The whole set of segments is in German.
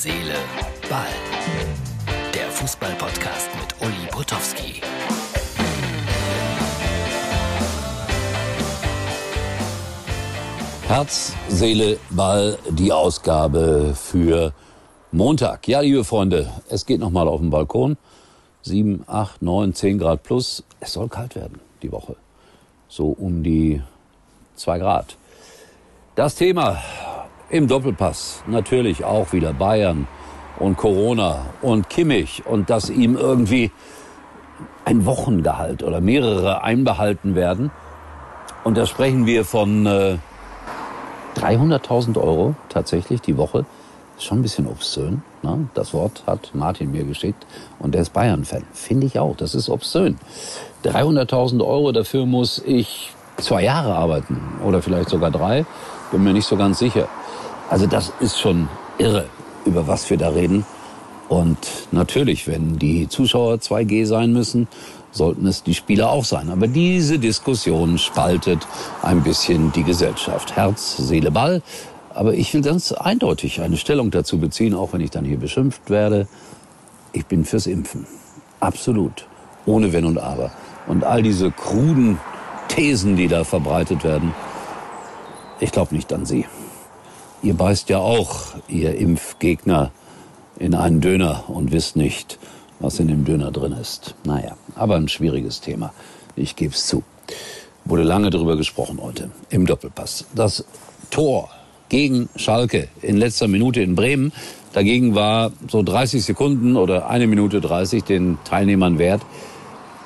Seele, Ball. Der Fußball-Podcast mit Uli Potowski. Herz, Seele, Ball, die Ausgabe für Montag. Ja, liebe Freunde, es geht nochmal auf den Balkon. 7, 8, 9, 10 Grad plus. Es soll kalt werden, die Woche. So um die 2 Grad. Das Thema im Doppelpass natürlich auch wieder Bayern und Corona und Kimmich und dass ihm irgendwie ein Wochengehalt oder mehrere einbehalten werden. Und da sprechen wir von äh, 300.000 Euro tatsächlich die Woche. Ist schon ein bisschen obszön. Ne? Das Wort hat Martin mir geschickt und der ist Bayern-Fan. Finde ich auch. Das ist obszön. 300.000 Euro, dafür muss ich zwei Jahre arbeiten oder vielleicht sogar drei. Bin mir nicht so ganz sicher. Also das ist schon irre, über was wir da reden. Und natürlich, wenn die Zuschauer 2G sein müssen, sollten es die Spieler auch sein. Aber diese Diskussion spaltet ein bisschen die Gesellschaft. Herz, Seele, Ball. Aber ich will ganz eindeutig eine Stellung dazu beziehen, auch wenn ich dann hier beschimpft werde. Ich bin fürs Impfen. Absolut. Ohne Wenn und Aber. Und all diese kruden Thesen, die da verbreitet werden, ich glaube nicht an sie. Ihr beißt ja auch, ihr Impfgegner, in einen Döner und wisst nicht, was in dem Döner drin ist. Naja, aber ein schwieriges Thema. Ich gebe es zu. Wurde lange darüber gesprochen heute im Doppelpass. Das Tor gegen Schalke in letzter Minute in Bremen. Dagegen war so 30 Sekunden oder eine Minute 30 den Teilnehmern wert.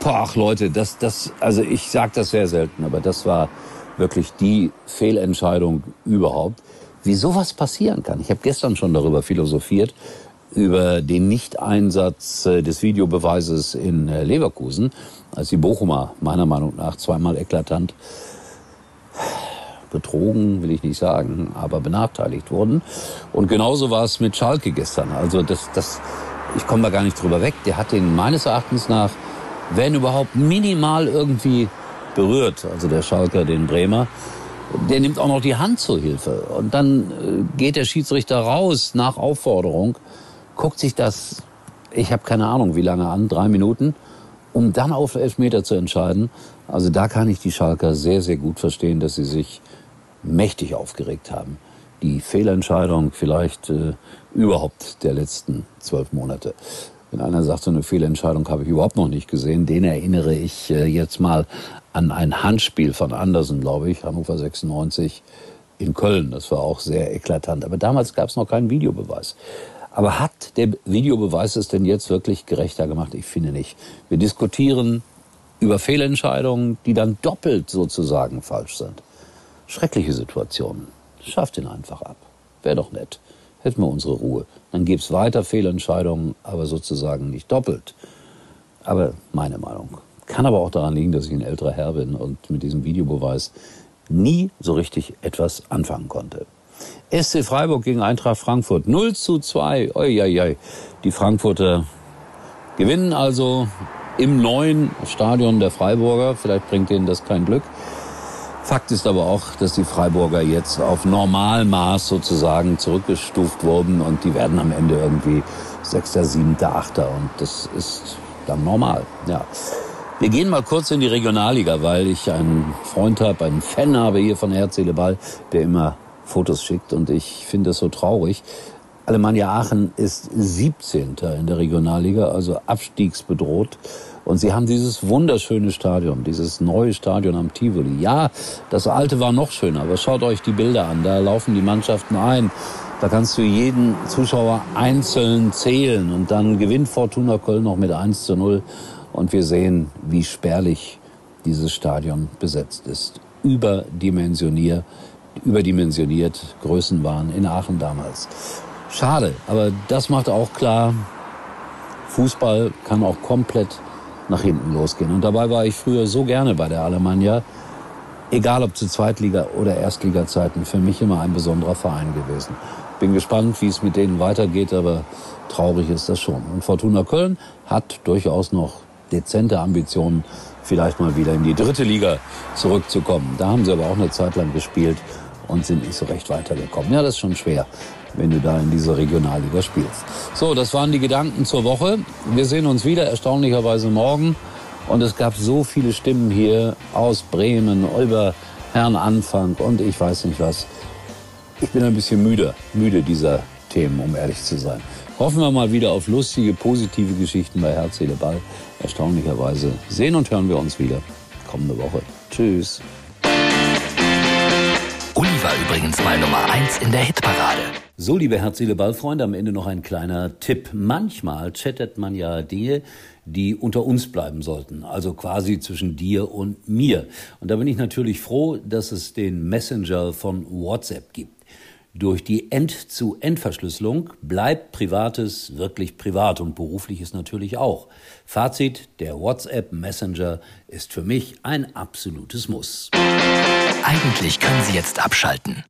Boah, Leute, das, das, also ich sage das sehr selten, aber das war wirklich die Fehlentscheidung überhaupt. Wie sowas passieren kann. Ich habe gestern schon darüber philosophiert, über den Nichteinsatz äh, des Videobeweises in äh, Leverkusen, als die Bochumer meiner Meinung nach zweimal eklatant betrogen, will ich nicht sagen, aber benachteiligt wurden. Und genauso war es mit Schalke gestern. Also das, das, ich komme da gar nicht drüber weg. Der hat den meines Erachtens nach, wenn überhaupt minimal irgendwie berührt, also der Schalker, den Bremer. Der nimmt auch noch die Hand zur Hilfe. Und dann äh, geht der Schiedsrichter raus nach Aufforderung, guckt sich das, ich habe keine Ahnung wie lange an, drei Minuten, um dann auf Elfmeter zu entscheiden. Also da kann ich die Schalker sehr, sehr gut verstehen, dass sie sich mächtig aufgeregt haben. Die Fehlentscheidung vielleicht äh, überhaupt der letzten zwölf Monate. Wenn einer sagt, so eine Fehlentscheidung habe ich überhaupt noch nicht gesehen, den erinnere ich äh, jetzt mal an ein Handspiel von Andersen, glaube ich, Hannover 96 in Köln. Das war auch sehr eklatant. Aber damals gab es noch keinen Videobeweis. Aber hat der Videobeweis es denn jetzt wirklich gerechter gemacht? Ich finde nicht. Wir diskutieren über Fehlentscheidungen, die dann doppelt sozusagen falsch sind. Schreckliche Situationen. Schafft ihn einfach ab. Wäre doch nett. Hätten wir unsere Ruhe. Dann gäbe es weiter Fehlentscheidungen, aber sozusagen nicht doppelt. Aber meine Meinung. Kann aber auch daran liegen, dass ich ein älterer Herr bin und mit diesem Videobeweis nie so richtig etwas anfangen konnte. SC Freiburg gegen Eintracht Frankfurt 0 zu 2. Oi, Die Frankfurter gewinnen also im neuen Stadion der Freiburger. Vielleicht bringt ihnen das kein Glück. Fakt ist aber auch, dass die Freiburger jetzt auf Normalmaß sozusagen zurückgestuft wurden und die werden am Ende irgendwie Sechster, Siebter, Achter und das ist dann normal. Ja. Wir gehen mal kurz in die Regionalliga, weil ich einen Freund habe, einen Fan habe hier von Herzele Ball, der immer Fotos schickt und ich finde das so traurig. Alemannia Aachen ist 17. in der Regionalliga, also abstiegsbedroht. Und sie haben dieses wunderschöne Stadion, dieses neue Stadion am Tivoli. Ja, das alte war noch schöner, aber schaut euch die Bilder an. Da laufen die Mannschaften ein. Da kannst du jeden Zuschauer einzeln zählen. Und dann gewinnt Fortuna Köln noch mit 1 zu 0. Und wir sehen, wie spärlich dieses Stadion besetzt ist. Überdimensioniert, überdimensioniert Größen waren in Aachen damals. Schade, aber das macht auch klar, Fußball kann auch komplett nach hinten losgehen. Und dabei war ich früher so gerne bei der Alemannia, egal ob zu Zweitliga- oder Erstliga-Zeiten, für mich immer ein besonderer Verein gewesen. Bin gespannt, wie es mit denen weitergeht, aber traurig ist das schon. Und Fortuna Köln hat durchaus noch dezente Ambitionen, vielleicht mal wieder in die dritte Liga zurückzukommen. Da haben sie aber auch eine Zeit lang gespielt und sind nicht so recht weitergekommen. Ja, das ist schon schwer, wenn du da in dieser Regionalliga spielst. So, das waren die Gedanken zur Woche. Wir sehen uns wieder erstaunlicherweise morgen. Und es gab so viele Stimmen hier aus Bremen über Herrn Anfang und ich weiß nicht was. Ich bin ein bisschen müde, müde dieser Themen, um ehrlich zu sein. Hoffen wir mal wieder auf lustige, positive Geschichten bei Herz, Seele, Ball. Erstaunlicherweise sehen und hören wir uns wieder kommende Woche. Tschüss. Uli war übrigens mal Nummer 1 in der Hitparade. So, liebe Herz, Seele, Ball-Freunde, am Ende noch ein kleiner Tipp. Manchmal chattet man ja Dinge, die unter uns bleiben sollten, also quasi zwischen dir und mir. Und da bin ich natürlich froh, dass es den Messenger von WhatsApp gibt. Durch die End-zu-End-Verschlüsselung bleibt Privates wirklich privat und berufliches natürlich auch. Fazit, der WhatsApp Messenger ist für mich ein absolutes Muss. Eigentlich können Sie jetzt abschalten.